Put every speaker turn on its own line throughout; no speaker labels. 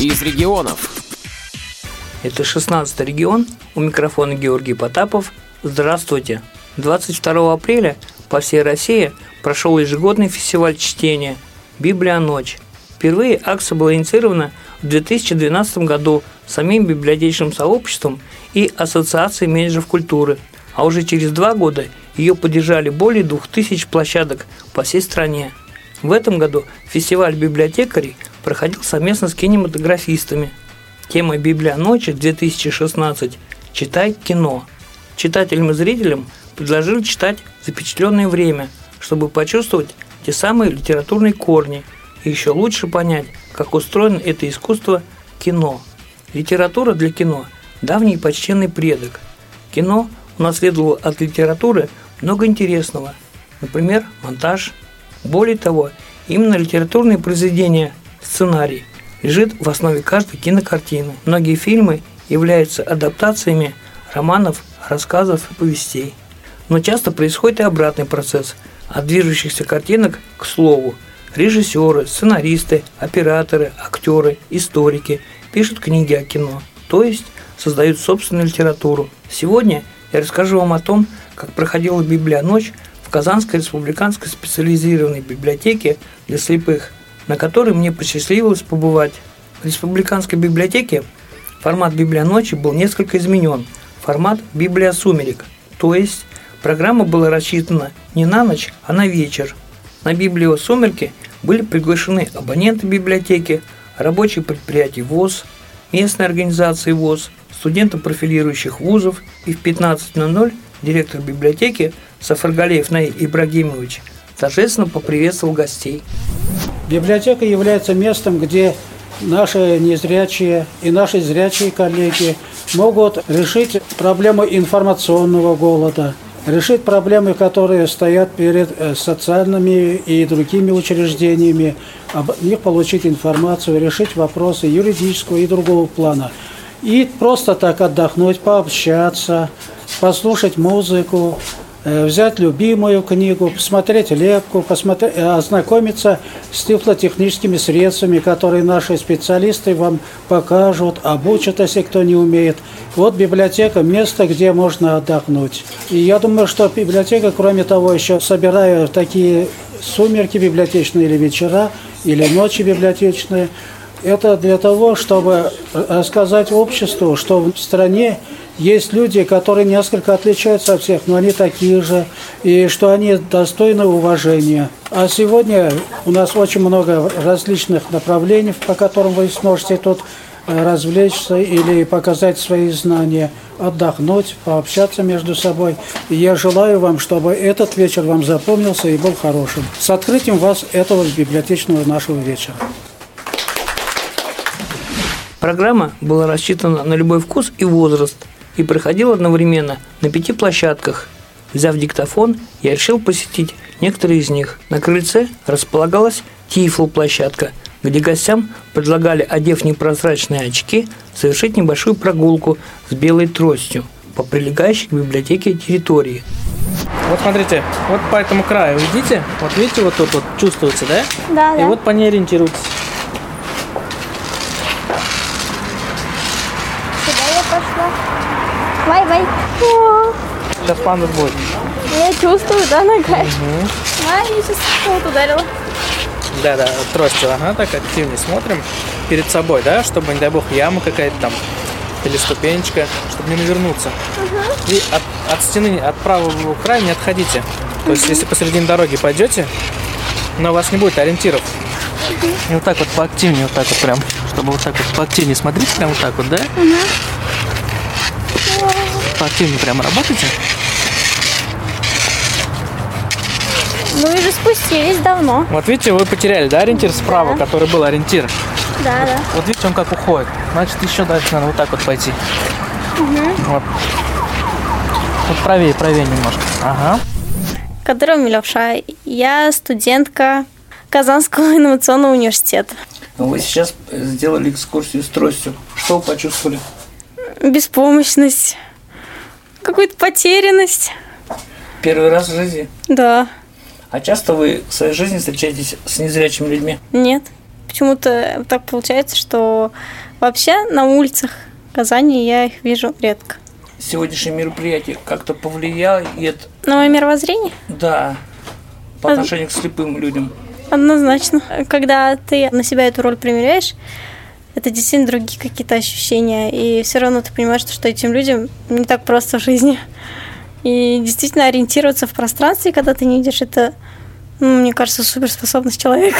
из регионов.
Это 16 регион. У микрофона Георгий Потапов. Здравствуйте. 22 апреля по всей России прошел ежегодный фестиваль чтения «Библия. Ночь». Впервые акция была инициирована в 2012 году самим библиотечным сообществом и Ассоциацией менеджеров культуры, а уже через два года ее поддержали более 2000 площадок по всей стране. В этом году фестиваль библиотекарей проходил совместно с кинематографистами. Тема «Библия ночи» 2016 «Читай кино». Читателям и зрителям предложили читать запечатленное время, чтобы почувствовать те самые литературные корни и еще лучше понять, как устроено это искусство кино. Литература для кино – давний и почтенный предок. Кино унаследовало от литературы много интересного, например, монтаж. Более того, именно литературные произведения, сценарий, лежит в основе каждой кинокартины. Многие фильмы являются адаптациями романов, рассказов и повестей. Но часто происходит и обратный процесс – от движущихся картинок к слову. Режиссеры, сценаристы, операторы, актеры, историки пишут книги о кино, то есть создают собственную литературу. Сегодня я расскажу вам о том, как проходила Библия ночь в Казанской республиканской специализированной библиотеке для слепых, на которой мне посчастливилось побывать. В республиканской библиотеке формат Библия ночи был несколько изменен. Формат Библия сумерек, то есть программа была рассчитана не на ночь, а на вечер. На Библию сумерки были приглашены абоненты библиотеки, рабочие предприятия ВОЗ, местные организации ВОЗ, студенты профилирующих вузов и в 15.00 директор библиотеки Сафаргалеев Наиль Ибрагимович торжественно поприветствовал гостей.
Библиотека является местом, где наши незрячие и наши зрячие коллеги могут решить проблему информационного голода, решить проблемы, которые стоят перед э, социальными и другими учреждениями, об них получить информацию, решить вопросы юридического и другого плана. И просто так отдохнуть, пообщаться, послушать музыку, взять любимую книгу, посмотреть лепку, посмотреть, э, ознакомиться с тифлотехническими средствами, которые наши специалисты вам покажут, обучат, если кто не умеет. Вот библиотека – место, где можно отдохнуть. И я думаю, что библиотека, кроме того, еще собирая такие сумерки библиотечные или вечера, или ночи библиотечные, это для того, чтобы рассказать обществу, что в стране есть люди, которые несколько отличаются от всех, но они такие же, и что они достойны уважения. А сегодня у нас очень много различных направлений, по которым вы сможете тут э, развлечься или показать свои знания, отдохнуть, пообщаться между собой. И я желаю вам, чтобы этот вечер вам запомнился и был хорошим. С открытием вас этого библиотечного нашего вечера.
Программа была рассчитана на любой вкус и возраст и проходила одновременно на пяти площадках. Взяв диктофон, я решил посетить некоторые из них. На крыльце располагалась Тифл-площадка, где гостям предлагали, одев непрозрачные очки, совершить небольшую прогулку с белой тростью по прилегающей к библиотеке территории.
Вот смотрите, вот по этому краю идите, вот видите, вот тут вот чувствуется, да?
Да,
И
да.
вот по ней ориентируйтесь.
Сюда я пошла. Бай-бай. О,
Сейчас пандус будет.
Я чувствую, да, нога? А, я сейчас вот ударила.
Да, да, тростью, ага, так активнее смотрим перед собой, да, чтобы, не дай бог, яма какая-то там или ступенечка, чтобы не навернуться. И от, от стены, от правого края не отходите. То есть, если посередине дороги пойдете, но у вас не будет ориентиров. И вот так вот поактивнее, вот так вот прям, чтобы вот так вот поактивнее смотрите, прям вот так вот, да? Поактивнее прямо работайте.
Ну и же спустились давно.
Вот видите, вы потеряли, да, ориентир справа,
Да.
который был ориентир.
Да, да.
Вот видите, он как уходит. Значит, еще дальше надо вот так вот пойти. Вот. Вот правее, правее немножко. Ага.
Кадырова Милевша. Я студентка Казанского инновационного университета.
Вы сейчас сделали экскурсию с тростью. Что вы почувствовали?
Беспомощность, какую-то потерянность.
Первый раз в жизни?
Да,
А часто вы в своей жизни встречаетесь с незрячими людьми?
нет. почему-то так получается, что вообще на улицах Казани я их вижу редко.
Сегодняшнее мероприятие как-то повлияет,
На мое мировоззрение?
да, по отношению к слепым людям.
Однозначно. Когда ты на себя эту роль примеряешь, это действительно другие какие-то ощущения. И все равно ты понимаешь, что этим людям не так просто в жизни. И действительно ориентироваться в пространстве, когда ты не видишь, это, ну, мне кажется, суперспособность человека.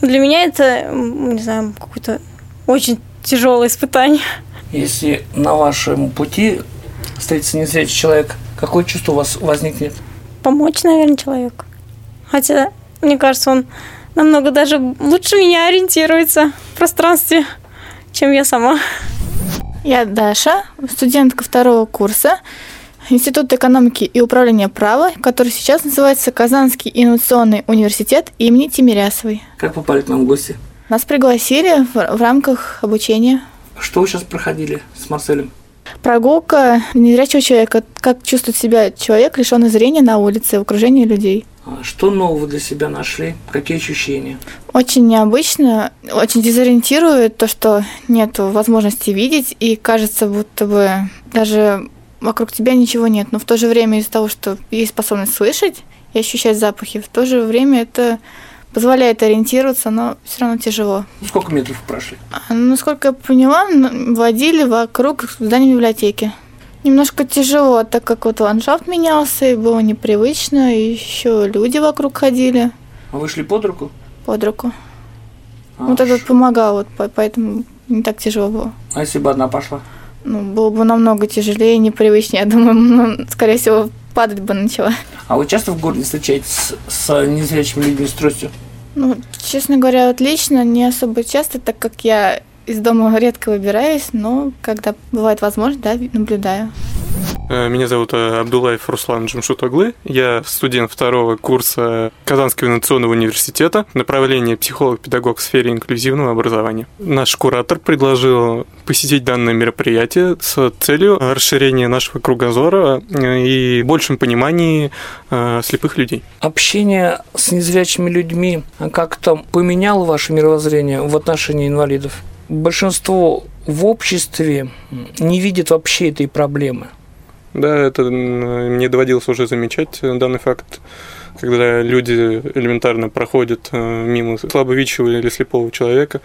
Для меня это, не знаю, какое-то очень тяжелое испытание.
Если на вашем пути встретится незрячий человек, какое чувство у вас возникнет?
Помочь, наверное, человеку. Хотя, мне кажется, он намного даже лучше меня ориентируется в пространстве, чем я сама.
Я Даша, студентка второго курса Института экономики и управления права, который сейчас называется Казанский инновационный университет имени Тимирясовой.
Как попали к нам в гости?
Нас пригласили в, в рамках обучения.
Что вы сейчас проходили с Марселем?
Прогулка незрячего человека. Как чувствует себя человек, лишенный зрения на улице, в окружении людей.
А Что нового для себя нашли? Какие ощущения?
Очень необычно, очень дезориентирует то, что нет возможности видеть, и кажется, будто бы даже вокруг тебя ничего нет. Но в то же время из-за того, что есть способность слышать и ощущать запахи, в то же время это позволяет ориентироваться, но все равно тяжело.
Сколько метров прошли?
А, Насколько я поняла, водили вокруг здания библиотеки. Немножко тяжело, так как вот ландшафт менялся, и было непривычно, и еще люди вокруг ходили
А вы шли под руку?
под руку.
А,
Вот этот помогал, вот по- поэтому не так тяжело было.
А если бы одна пошла?
Ну, было бы намного тяжелее, непривычнее. Я думаю, ну, скорее всего, падать бы начала.
А вы часто в городе встречаетесь с, с незрячими людьми с тростью?
Ну, честно говоря, вот лично не особо часто, так как я из дома редко выбираюсь, но когда бывает возможность, да, наблюдаю.
Э, Меня зовут э, Абдулаев Руслан Джамшутоглы. Я студент второго курса Казанского инновационного университета, направление психолог-педагог в сфере инклюзивного образования. Наш куратор предложил посетить данное мероприятие с целью расширения нашего кругозора э, и большем понимании слепых людей.
Общение с незрячими людьми как-то поменяло ваше мировоззрение в отношении инвалидов? Большинство в обществе не видит вообще этой проблемы.
Да, это мне доводилось уже замечать данный факт, когда люди элементарно проходят э, мимо слабовидящего или слепого человека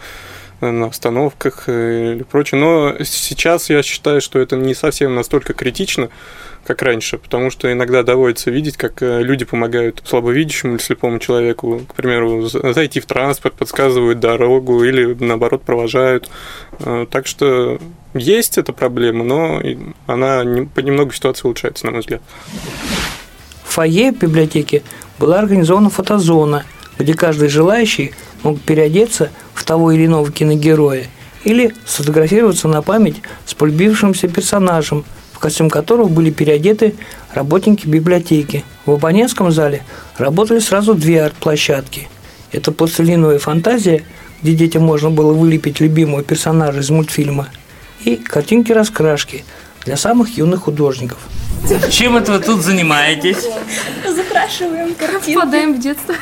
на остановках э, или прочее. Но сейчас я считаю, что это не совсем настолько критично, как раньше, потому что иногда доводится видеть, как э, люди помогают слабовидящему или слепому человеку, к примеру, за- зайти в транспорт, подсказывают дорогу или, наоборот, провожают. Э, Так что есть эта проблема, но она не- понемногу ситуация улучшается, на мой взгляд.
В фойе библиотеки была организована фотозона, где каждый желающий мог переодеться в того или иного киногероя или сфотографироваться на память с полюбившимся персонажем, в костюм которого были переодеты работники библиотеки. В абонентском зале работали сразу две арт-площадки. Это пластилиновая фантазия, где детям можно было вылепить любимого персонажа из мультфильма, и картинки-раскрашки для самых юных художников. Чем это вы тут занимаетесь?
Закрашиваем картинки.
Впадаем в детство.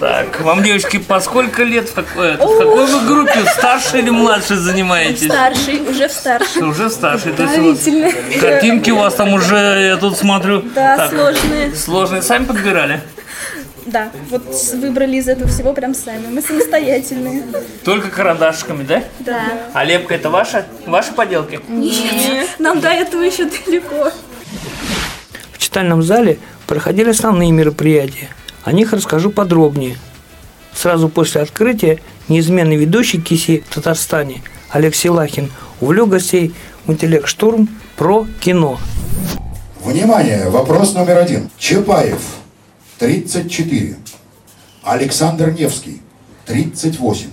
Так, вам, девочки, по сколько лет, в какой, в какой вы группе, старше или младше занимаетесь?
Старший, уже в старший.
Уже старше. То есть у вас картинки у вас там уже, я тут смотрю.
Да,
так,
сложные.
Сложные. Сами подбирали?
Да, вот выбрали из этого всего прям сами. Мы самостоятельные.
Только карандашиками, да?
Да.
А лепка это ваша? Ваши поделки?
Нам до этого еще далеко.
В читальном зале проходили основные мероприятия. О них расскажу подробнее. Сразу после открытия неизменный ведущий КИСИ в Татарстане Олег Силахин увлек гостей в интеллект штурм про кино.
Внимание, вопрос номер один. Чапаев, 34. Александр Невский, 38.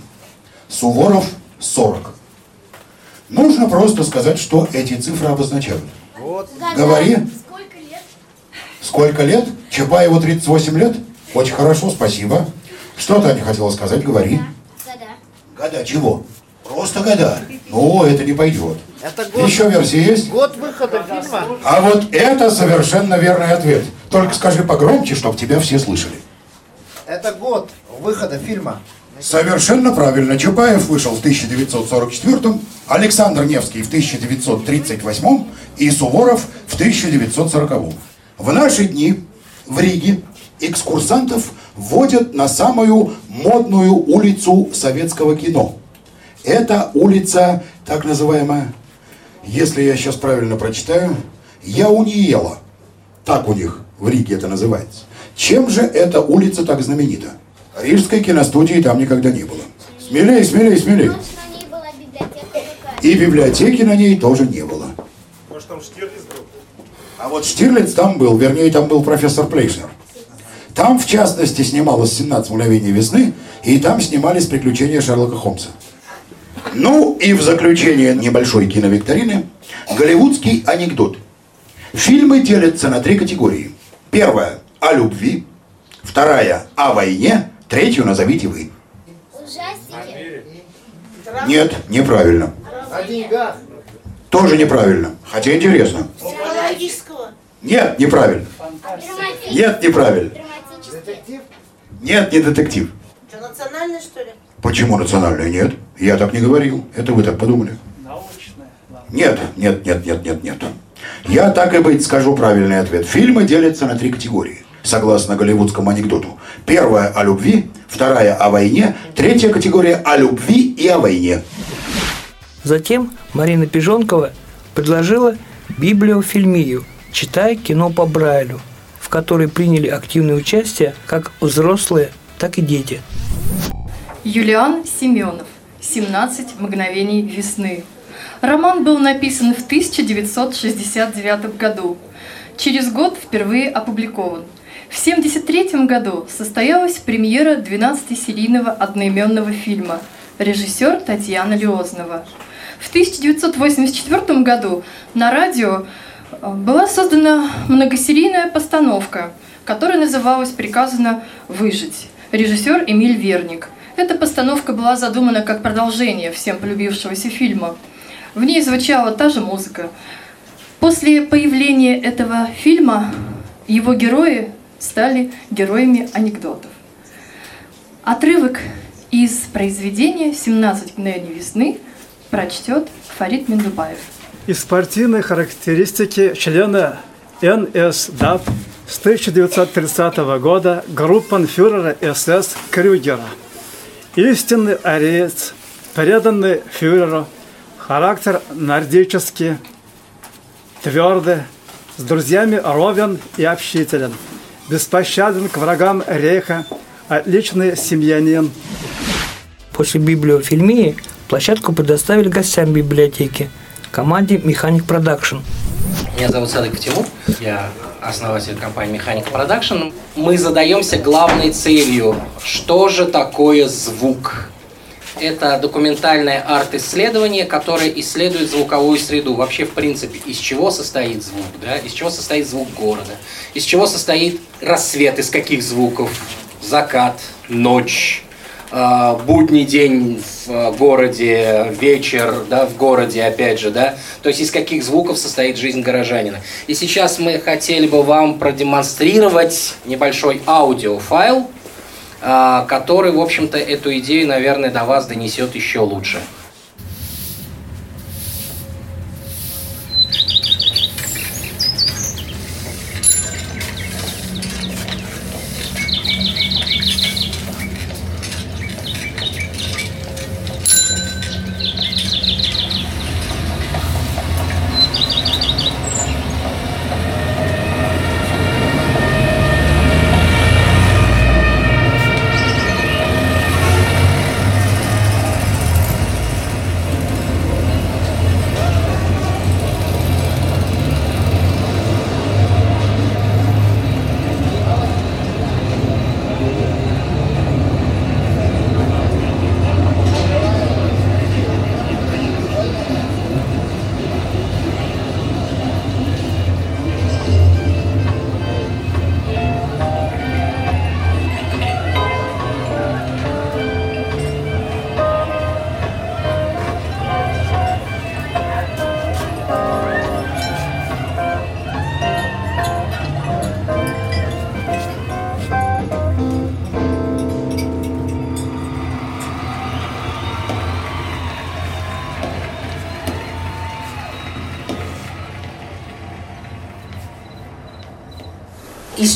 Суворов, 40. Нужно просто сказать, что эти цифры обозначают. Говори. Сколько лет? Чапаеву 38 лет? Очень хорошо, спасибо. Что Таня хотела сказать? Говори.
Года.
Года чего? Просто года. Ну, это не пойдет.
Это год,
Еще версии есть?
год выхода фильма.
А вот это совершенно верный ответ. Только скажи погромче, чтобы тебя все слышали.
Это год выхода фильма
Совершенно правильно. Чапаев вышел в 1944, Александр Невский в 1938 и Суворов в 1940. В наши дни в Риге экскурсантов водят на самую модную улицу советского кино. Это улица, так называемая, если я сейчас правильно прочитаю, Яуниела. Так у них в Риге это называется. Чем же эта улица так знаменита? Рижской киностудии там никогда не было. Смелее, смелее, смелее. И библиотеки на ней тоже не было.
Может, там Штирлиц был?
А вот Штирлиц там был, вернее, там был профессор Плейшер. Там, в частности, снималось «17 мгновений весны», и там снимались приключения Шерлока Холмса. Ну и в заключение небольшой киновикторины голливудский анекдот. Фильмы делятся на три категории. Первая – о любви, вторая – о войне, третью назовите вы. Нет, неправильно.
О деньгах.
Тоже неправильно. Хотя интересно.
Психологического.
Нет, неправильно. Нет, неправильно.
Детектив.
Нет, не детектив.
Что, национальный, что ли?
Почему национальная? Нет. Я так не говорил. Это вы так подумали. Нет, нет, нет, нет, нет, нет. Я так и быть скажу правильный ответ. Фильмы делятся на три категории, согласно голливудскому анекдоту. Первая о любви, вторая о войне, третья категория о любви и о войне.
Затем Марина Пижонкова предложила библиофильмию «Читай кино по Брайлю», в которой приняли активное участие как взрослые, так и дети.
Юлиан Семенов. 17 мгновений весны. Роман был написан в 1969 году. Через год впервые опубликован. В 1973 году состоялась премьера 12-серийного одноименного фильма. Режиссер Татьяна Леознова. В 1984 году на радио э, была создана многосерийная постановка, которая называлась «Приказано выжить». Режиссер Эмиль Верник. Эта постановка была задумана как продолжение всем полюбившегося фильма. В ней звучала та же музыка. После появления этого фильма его герои стали героями анекдотов. Отрывок из произведения «17 мгновений весны» прочтет Фарид Мендубаев.
Из спортивной характеристики члена НСДАП с 1930 года группенфюрера СС Крюгера. Истинный ариец, преданный фюреру, характер нордический, твердый, с друзьями ровен и общителен, беспощаден к врагам рейха, отличный семьянин.
После библиофильмии площадку предоставили гостям библиотеки, команде «Механик Продакшн».
Меня зовут Садык Тимур, я основатель компании «Механик Продакшн». Мы задаемся главной целью, что же такое звук? Это документальное арт-исследование, которое исследует звуковую среду. Вообще, в принципе, из чего состоит звук, да? из чего состоит звук города, из чего состоит рассвет, из каких звуков, закат, ночь, будний день в э, городе, вечер, да, в городе, опять же, да, то есть из каких звуков состоит жизнь горожанина. И сейчас мы хотели бы вам продемонстрировать небольшой аудиофайл, э, который, в общем-то, эту идею, наверное, до вас донесет еще лучше.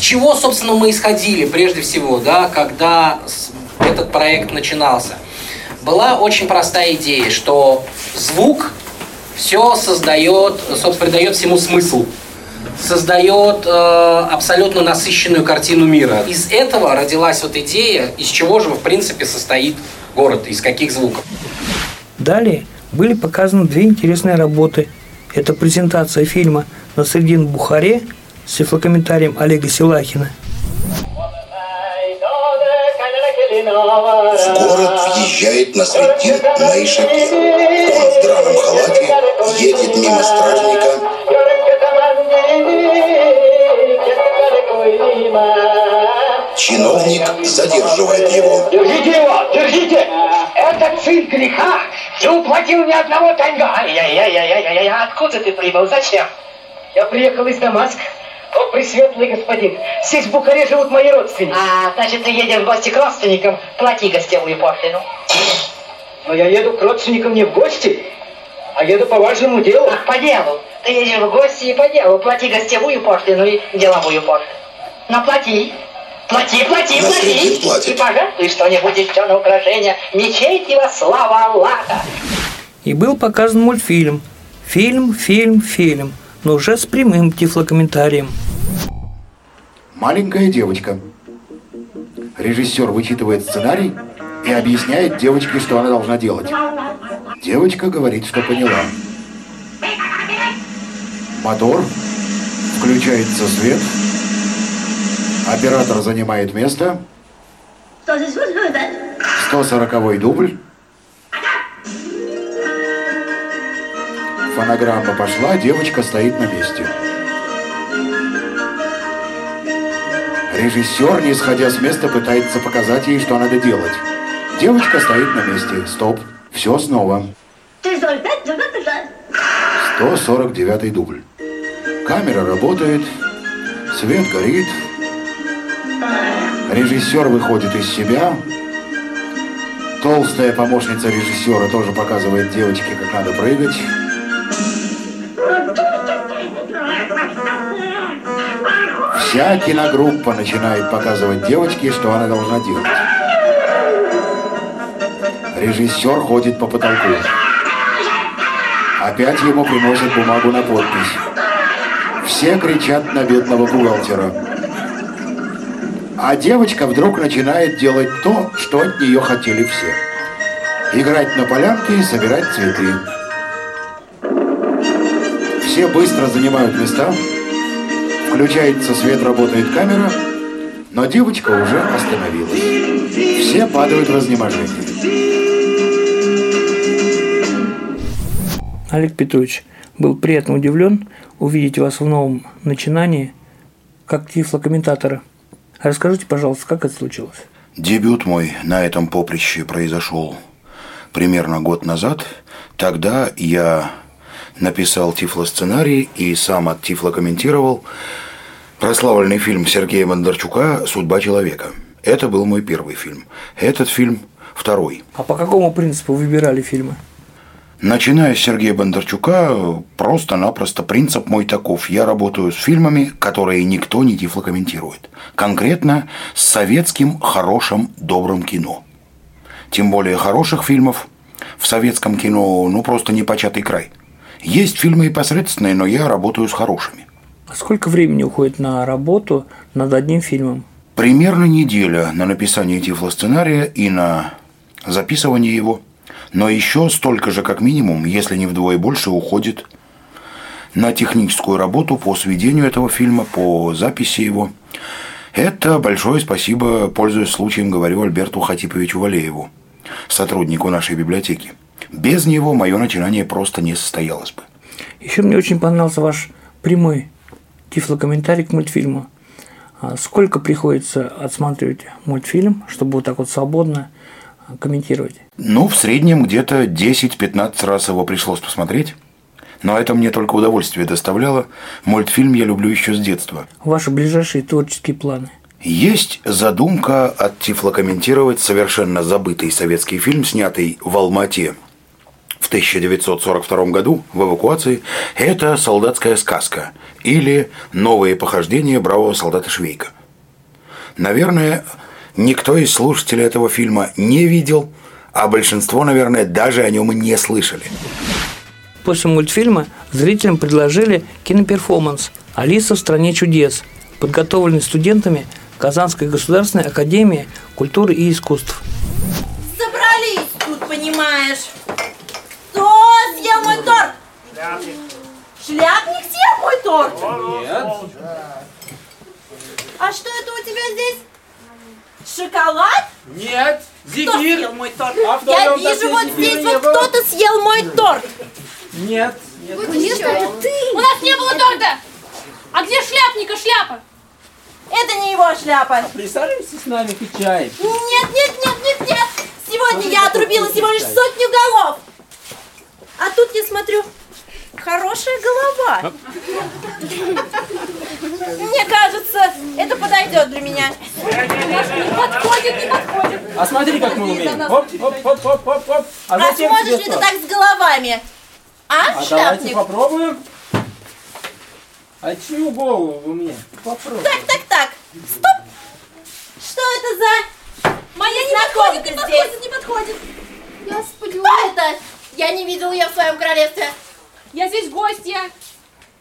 Чего, собственно, мы исходили прежде всего, да, когда этот проект начинался? Была очень простая идея, что звук все создает, собственно, придает всему смысл создает э, абсолютно насыщенную картину мира. Из этого родилась вот идея, из чего же, в принципе, состоит город, из каких звуков.
Далее были показаны две интересные работы. Это презентация фильма «Насредин в Бухаре» с тифлокомментарием Олега Силахина
В город въезжает Насреддин на ишаке. Он в драном халате едет мимо стражника. Чиновник задерживает его.
Держите его, держите! Это сын греха! Не уплатил ни одного танга! Ай-яй-яй-яй-яй-яй, откуда ты прибыл? Зачем? Я приехал из Дамаска. О, пресветлый господин, здесь в Бухаре живут мои родственники.
А, значит, ты едешь в гости к родственникам, плати гостевую пошлину.
Но я еду к родственникам не в гости, а еду по важному делу.
Ах, по делу. Ты едешь в гости и по делу. Плати гостевую пошлину и деловую пошлину. Но плати. Плати, плати,
Насреддин
плати.
платит.
И пожертвуй что-нибудь еще на украшение. Мечеть его, слава Аллаха.
И был показан мультфильм «Фильм, фильм, фильм», но уже с прямым тифлокомментарием.
Маленькая девочка. Режиссер вычитывает сценарий и объясняет девочке, что она должна делать. Девочка говорит, что поняла. Мотор. Включается свет. Оператор занимает место. 140 дубль. Фонограмма пошла, девочка стоит на месте. Режиссер, не сходя с места, пытается показать ей, что надо делать. Девочка стоит на месте. Стоп. Все снова. 149 дубль. Камера работает. Свет горит. Режиссер выходит из себя. Толстая помощница режиссера тоже показывает девочке, как надо прыгать. Вся киногруппа начинает показывать девочке, что она должна делать. Режиссер ходит по потолку. Опять ему приносят бумагу на подпись. Все кричат на бедного бухгалтера. А девочка вдруг начинает делать то, что от нее хотели все. Играть на полянке и собирать цветы. Все быстро занимают места. Включается свет, работает камера, но девочка уже остановилась. Все падают в разнеможение.
Олег Петрович был приятно удивлен увидеть вас в новом начинании как тифлокомментатора. Расскажите, пожалуйста, как это случилось?
Дебют мой на этом поприще произошел примерно год назад. Тогда я написал тифлосценарий и сам от тифло комментировал прославленный фильм Сергея Бондарчука «Судьба человека». Это был мой первый фильм. Этот фильм второй.
А по какому принципу выбирали фильмы?
Начиная с Сергея Бондарчука, просто-напросто принцип мой таков. Я работаю с фильмами, которые никто не тифлокомментирует. Конкретно с советским хорошим добрым кино. Тем более хороших фильмов в советском кино ну просто непочатый край. Есть фильмы и посредственные, но я работаю с хорошими.
А сколько времени уходит на работу над одним фильмом?
Примерно неделя на написание тифлосценария и на записывание его. Но еще столько же, как минимум, если не вдвое больше, уходит на техническую работу по сведению этого фильма, по записи его. Это большое спасибо, пользуясь случаем, говорю Альберту Хатиповичу Валееву, сотруднику нашей библиотеки. Без него мое начинание просто не состоялось бы.
Еще мне очень понравился ваш прямой тифлокомментарий к мультфильму. А Сколько приходится отсматривать мультфильм, чтобы вот так вот свободно а, комментировать?
Ну, в среднем где-то 10-15 раз его пришлось посмотреть. Но это мне только удовольствие доставляло. Мультфильм я люблю еще с детства.
Ваши ближайшие творческие планы?
Есть задумка оттифлокомментировать совершенно забытый советский фильм, снятый в Алмате в 1942 году в эвакуации – это «Солдатская сказка» или «Новые похождения бравого солдата Швейка». Наверное, никто из слушателей этого фильма не видел, а большинство, наверное, даже о нем и не слышали.
После мультфильма зрителям предложили киноперформанс «Алиса в стране чудес», подготовленный студентами Казанской государственной академии культуры и искусств.
Собрались тут, понимаешь. Кто съел мой торт? Шляпник. Шляпник съел мой торт?
Нет.
А что это у тебя здесь? Шоколад?
Нет.
Кто
Зефир.
съел мой торт?
А
Я вижу, вот здесь вот кто-то съел мой торт.
Нет.
Вот это ты.
У нас не было торта! А где шляпника шляпа?
Это не его шляпа.
Присаживайся с нами, пить чай.
Нет, нет, нет, нет, нет. Сегодня я отрубила всего лишь сотню голов. А тут я смотрю, хорошая голова. Мне кажется, это подойдет для меня.
Не подходит, не подходит.
А смотри, как мы умеем. Оп, оп, оп, оп, оп, оп. А
А сможешь ли ты так с головами? А,
А давайте попробуем. А чью голову вы мне? Попробуй.
Так, так, так. Стоп. Что это за...
Моя не подходит, не подходит, не подходит. Я сплю.
Кто это? Я не видела ее в своем королевстве.
Я здесь гостья.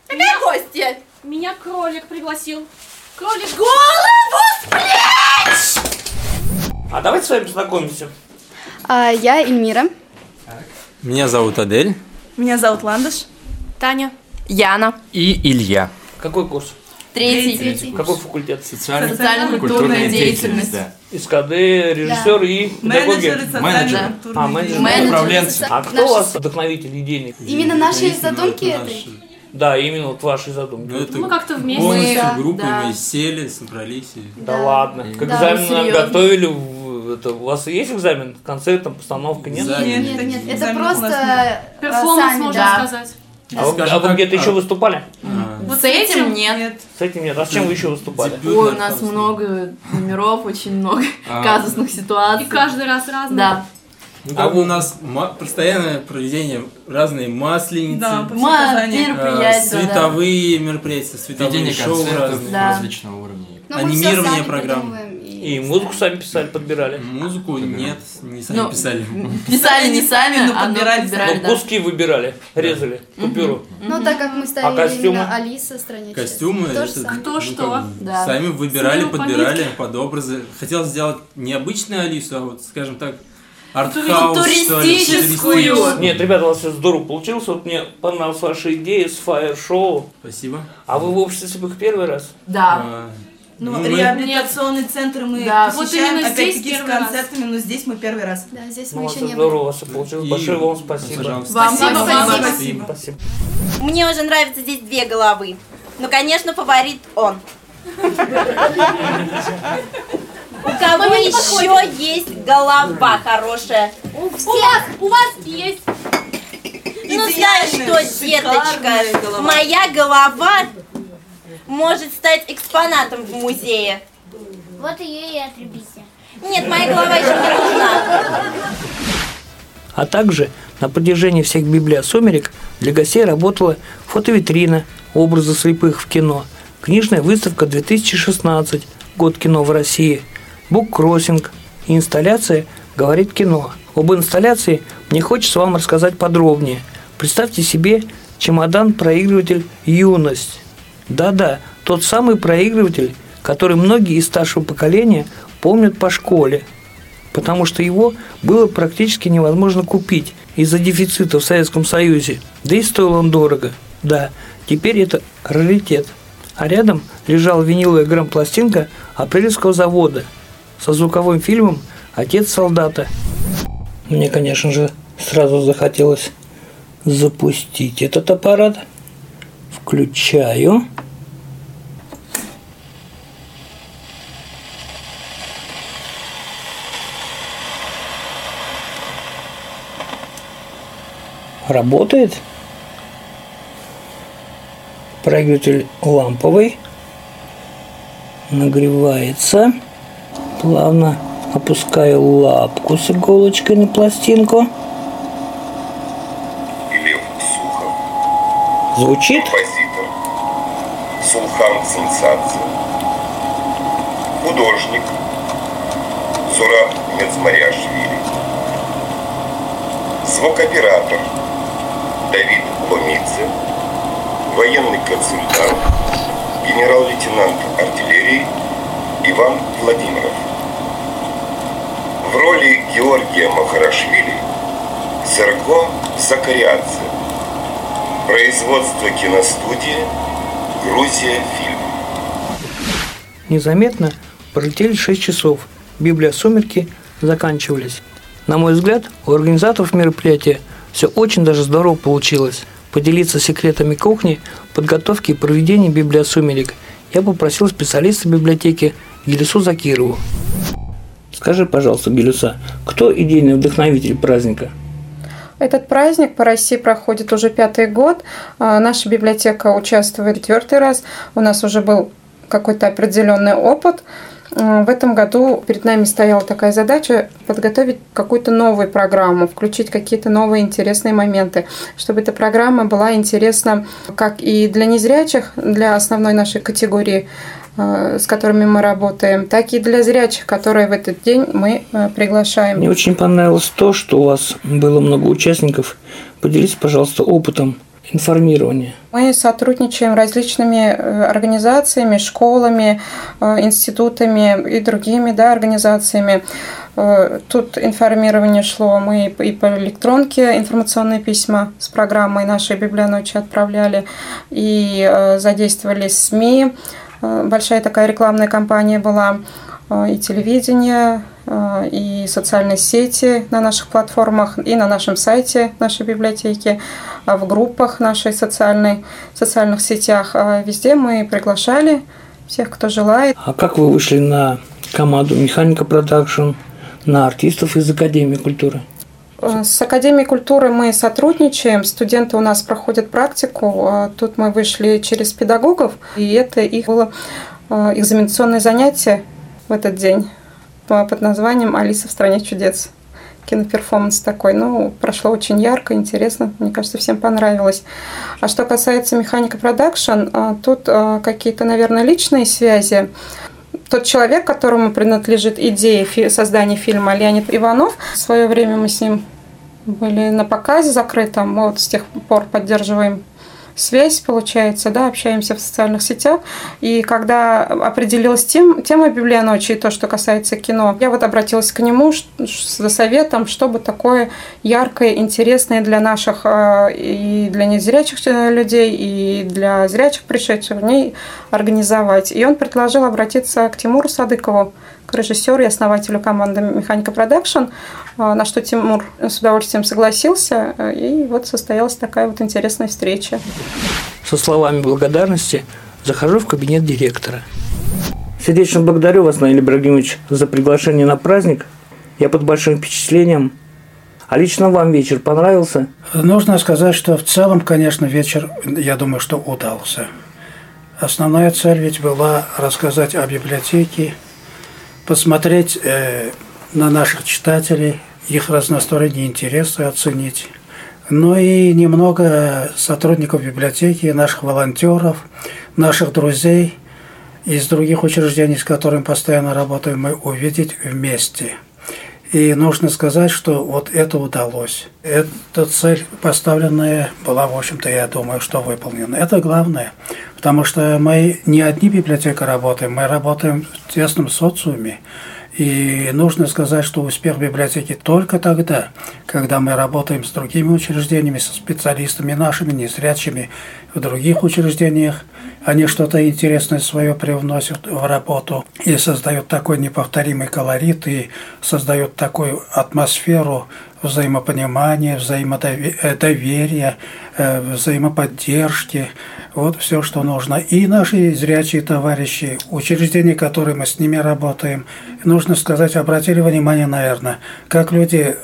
Какая гостья?
Меня кролик пригласил. Кролик...
Голову с плеч!
А давайте с вами познакомимся.
А, я Эльмира.
Меня зовут Адель.
Меня зовут Ландыш.
Таня.
Яна.
И Илья.
Какой курс?
Третий. Третий.
Какой факультет?
Социально-культурная деятельность.
да.
СКД, режиссер и педагоги.
Менеджеры социально-культурной
А, менеджер.
Менеджеры
Управленцы. А кто у вас вдохновитель, идейник?
Именно наши задумки этой.
Да, именно вот ваши задумки.
Ну, это
Мы как-то вместе.
Полностью
Мы-
группой
да.
мы сели, собрались и...
Да, ладно. К
Да,
экзамену
серьезно.
готовили. в- Это, у вас есть экзамен? Концерт, там, постановка, нет?
Экзамен.
Нет, нет, это
экзаменов у нас
просто
нет.
э,
Перформанс, можно
да.
сказать.
А вы, а вы где-то
а,
еще выступали?
а,
Вот
С этим нет.
С этим нет. А с чем вы еще выступали?
дебют
Ой, у
на
нас много номеров, очень много
А.
казусных ситуаций.
И каждый раз разный.
Да.
Ну, как бы у нас постоянное проведение разные масленицы,
Да, Ма- Казани.
э,
мероприятия, да.
световые мероприятия, световые
Ведение
шоу
концертов
разные.
Да.
различного уровня.
Но мы всё
анимирование
сами
программ.
придумываем
И музыку сами писали, подбирали?
Музыку нет, не сами
Ну,
писали.
Писали не сами,
но
а
подбирали
подбирали,
Ну,
да.
куски выбирали, резали, купюру.
Ну, так как мы ставили
А костюмы?
именно Алиса чудес.
Костюмы,
То же
это.
Кто
ну,
что.
Да.
сами выбирали, подбирали под образы. Хотел сделать не обычную Алису, а вот, скажем так, артхаус, что ли,
Туристическую.
Нет, ребята, у вас все здорово получилось. Вот мне понравилась ваша идея с фаер-шоу.
Спасибо.
А вы в обществе их первый раз?
Да.
А,
Ну,
ну, мы-
реабилитационный центр мы
Да.
Вот
посещаем,
здесь
опять-таки, с
первый раз.
концертами, но здесь мы первый раз.
Да, здесь
Ну,
мы
у вас
еще не
здорово
были.
всё получилось.
И-
Большое вам спасибо.
Пожалуйста.
Вам
Спасибо,
спасибо.
спасибо.
Спасибо.
Мне уже нравятся здесь две головы. Ну, конечно, фаворит он. У кого еще есть голова хорошая?
У вас, у вас есть.
Ну, знаешь что, деточка, моя голова может стать экспонатом в музее.
Вот ее и отрубите.
Нет, моя голова еще не нужна.
А также на протяжении всех библия сумерек для гостей работала фотовитрина «Образы слепых в кино», книжная выставка 2016, год кино в России, буккроссинг и инсталляция «Говорит кино». Об инсталляции мне хочется вам рассказать подробнее. Представьте себе чемодан-проигрыватель «Юность». Да-да, тот самый проигрыватель, который многие из старшего поколения помнят по школе, потому что его было практически невозможно купить из-за дефицита в Советском Союзе. Да и стоил он дорого. Да, теперь это раритет. А рядом лежала виниловая грампластинка апрельского завода со звуковым фильмом «Отец солдата». Мне, конечно же, сразу захотелось запустить этот аппарат. Включаю. Работает. Проигрыватель ламповый. Нагревается. Плавно опускаю лапку с иголочкой на пластинку. Звучит?
Композитор Сулхан Сенсация. Художник Зураб Мецмаряшвили. Звукоператор Давид Ломидзе. Военный консультант генерал-лейтенант артиллерии Иван Владимиров. В роли Георгия Махарашвили Серго Закариадзе. Производство киностудии Грузия фильм.
Незаметно пролетели 6 часов. Библия «Сумерки» заканчивались. На мой взгляд, у организаторов мероприятия все очень даже здорово получилось. Поделиться секретами кухни, подготовки и проведения Библия «Сумерек» я попросил специалиста библиотеки Гелюсу Закирову. Скажи, пожалуйста, Гелюса, кто идейный вдохновитель праздника?
Этот праздник по России проходит уже пятый год. А, Наша библиотека участвует четвертый раз. У нас уже был какой-то определенный опыт. А, В этом году перед нами стояла такая задача подготовить какую-то новую программу, включить какие-то новые интересные моменты, чтобы эта программа была интересна как и для незрячих, для основной нашей категории, э, с которыми мы работаем, так и для зрячих, которые в этот день мы э, приглашаем.
Мне очень понравилось то, что у вас было много участников. Поделитесь, пожалуйста, опытом информирования.
Мы сотрудничаем различными э, организациями, школами, э, институтами и другими да, организациями. Э, Тут информирование шло, мы и по электронке информационные письма с программой нашей библионочи отправляли и задействовали СМИ. Большая такая рекламная кампания была и телевидение, и социальные сети на наших платформах, и на нашем сайте нашей библиотеки, а в группах нашей социальной, социальных сетях. А Везде мы приглашали всех, кто желает.
А как вы вышли на команду Механика Продакшн, на артистов из Академии культуры?
Э, С Академией культуры мы сотрудничаем, студенты у нас проходят практику. Э, Тут мы вышли через педагогов, и это их было э, экзаменационное занятие в этот день под названием «Алиса в стране чудес». Киноперформанс такой. Ну, прошло очень ярко, интересно. Мне кажется, всем понравилось. А что касается механика продакшн, э, тут э, какие-то, наверное, личные связи тот человек, которому принадлежит идея создания фильма Леонид Иванов. В свое время мы с ним были на показе закрытом. Вот с тех пор поддерживаем связь, получается, да, общаемся в социальных сетях. И когда определилась тем, тема библионочи и то, что касается кино, я вот обратилась к нему за советом, чтобы такое яркое, интересное для наших э, и для незрячих э, людей, и для зрячих пришедших в ней организовать. И он предложил обратиться к Тимуру Садыкову, режиссеру и основателю команды «Механика Продакшн», э, на что Тимур с удовольствием согласился, э, и вот состоялась такая вот интересная встреча.
Со словами благодарности захожу в кабинет директора. Сердечно благодарю вас, Наиль Ибрагимович, за приглашение на праздник. Я под большим впечатлением. А лично вам вечер понравился?
Нужно сказать, что в целом, конечно, вечер, я думаю, что удался. Основная цель ведь была рассказать о библиотеке, посмотреть э, на наших читателей, их разносторонние интересы оценить. Ну и немного сотрудников библиотеки, наших волонтеров, наших друзей из других учреждений, с которыми постоянно работаем, мы увидеть вместе. И нужно сказать, что вот это удалось. Эта цель поставленная была, в общем-то, я думаю, что выполнена. Это главное, потому что мы не одни библиотека работаем, мы работаем в тесном социуме. И нужно сказать, что успех библиотеки только тогда, когда мы работаем с другими учреждениями, со специалистами нашими, незрячими в других учреждениях. Они что-то интересное свое привносят в работу и создают такой неповторимый колорит, и создают такую атмосферу взаимопонимания, взаимодоверия, э, взаимоподдержки. Вот все, что нужно. И наши зрячие товарищи, учреждения, которые мы с ними работаем, нужно сказать, обратили внимание, наверное, как люди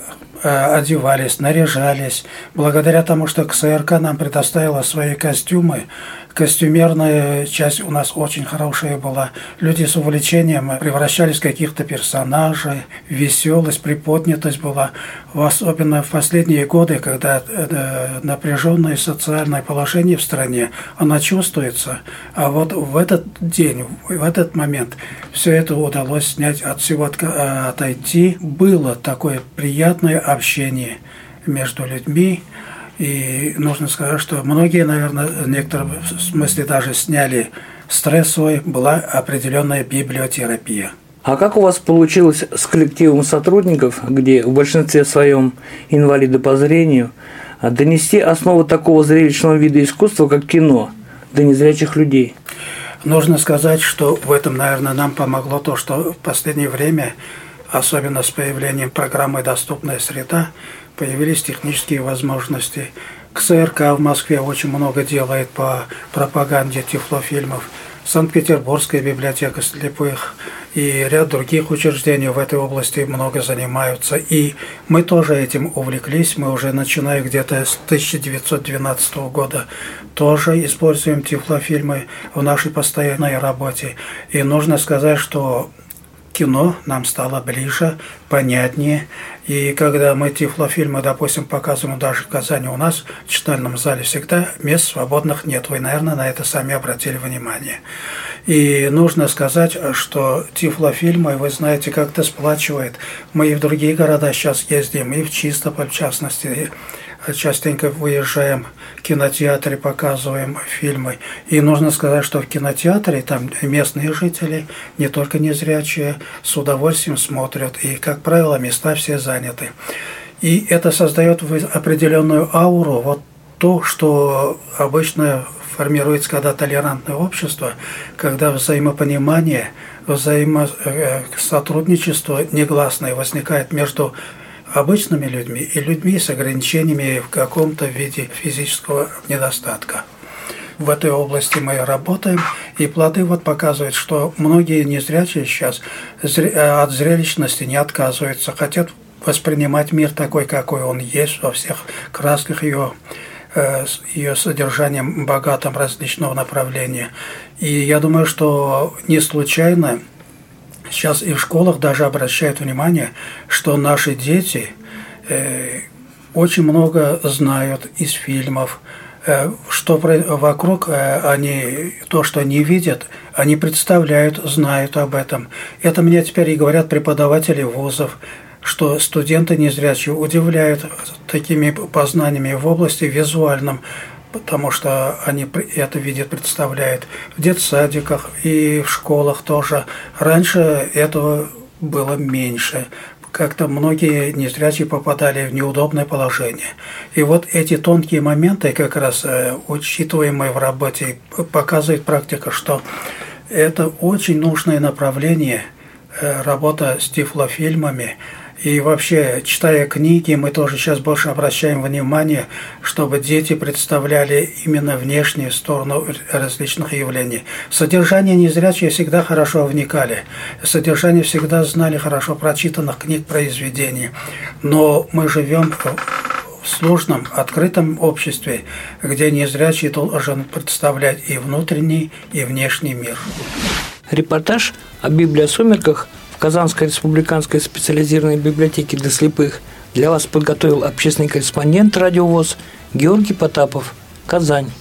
э, одевались, наряжались. Благодаря тому, что КСРК нам предоставила свои костюмы, Костюмерная часть у нас очень хорошая была. Люди с увлечением превращались в каких-то персонажей. Веселость, приподнятость была. Особенно в последние годы, когда э, напряженное социальное положение в стране, она чувствуется. А вот в этот день, в этот момент все это удалось снять, от всего отойти. Было такое приятное общение между людьми. И нужно сказать, что многие, наверное, в некотором смысле даже сняли стресс свой, была определенная библиотерапия.
А как у вас получилось с коллективом сотрудников, где в большинстве своем инвалиды по зрению, донести основу такого зрелищного вида искусства, как кино, до незрячих людей?
Нужно сказать, что в этом, наверное, нам помогло то, что в последнее время, особенно с появлением программы «Доступная среда», появились технические возможности. КСРК в Москве очень много делает по пропаганде тифлофильмов. Санкт-Петербургская библиотека слепых и ряд других учреждений в этой области много занимаются. И мы тоже этим увлеклись. Мы уже начиная где-то с 1912 года тоже используем тифлофильмы в нашей постоянной работе. И нужно сказать, что кино нам стало ближе, понятнее. И когда мы тифлофильмы, допустим, показываем даже в Казани, у нас в читальном зале всегда мест свободных нет. Вы, наверное, на это сами обратили внимание. И нужно сказать, что тифлофильмы, вы знаете, как-то сплачивает. Мы и в другие города сейчас ездим, и в Чистополь, в частности, частенько выезжаем кинотеатре, показываем фильмы. И нужно сказать, что в кинотеатре там местные жители, не только незрячие, с удовольствием смотрят. И, как правило, места все заняты. И это создает определенную ауру, вот то, что обычно формируется, когда толерантное общество, когда взаимопонимание, взаимосотрудничество негласное возникает между обычными людьми и людьми с ограничениями в каком-то виде физического недостатка. В этой области мы работаем, и плоды вот показывают, что многие незрячие сейчас от зрелищности не отказываются, хотят воспринимать мир такой, какой он есть, во всех красках ее э, ее содержанием богатым различного направления. И я думаю, что не случайно Сейчас и в школах даже обращают внимание, что наши дети э, очень много знают из фильмов, э, что вокруг э, они, то, что они видят, они представляют, знают об этом. Это мне теперь и говорят преподаватели вузов, что студенты незрячие удивляют такими познаниями в области визуальном, потому что они это видят, представляют в детсадиках и в школах тоже. Раньше этого было меньше. Как-то многие незрячие попадали в неудобное положение. И вот эти тонкие моменты, как раз э, учитываемые в работе, показывает практика, что это очень нужное направление э, работа с тифлофильмами – и вообще, читая книги, мы тоже сейчас больше обращаем внимание, чтобы дети представляли именно внешнюю сторону различных явлений. Содержание незрячие всегда хорошо вникали. Содержание всегда знали хорошо прочитанных книг, произведений. Но мы живем в сложном, открытом обществе, где незрячий должен представлять и внутренний, и внешний мир.
Репортаж о Библии о сумерках – Казанской республиканской специализированной библиотеке для слепых для вас подготовил общественный корреспондент радиовоз Георгий Потапов, Казань.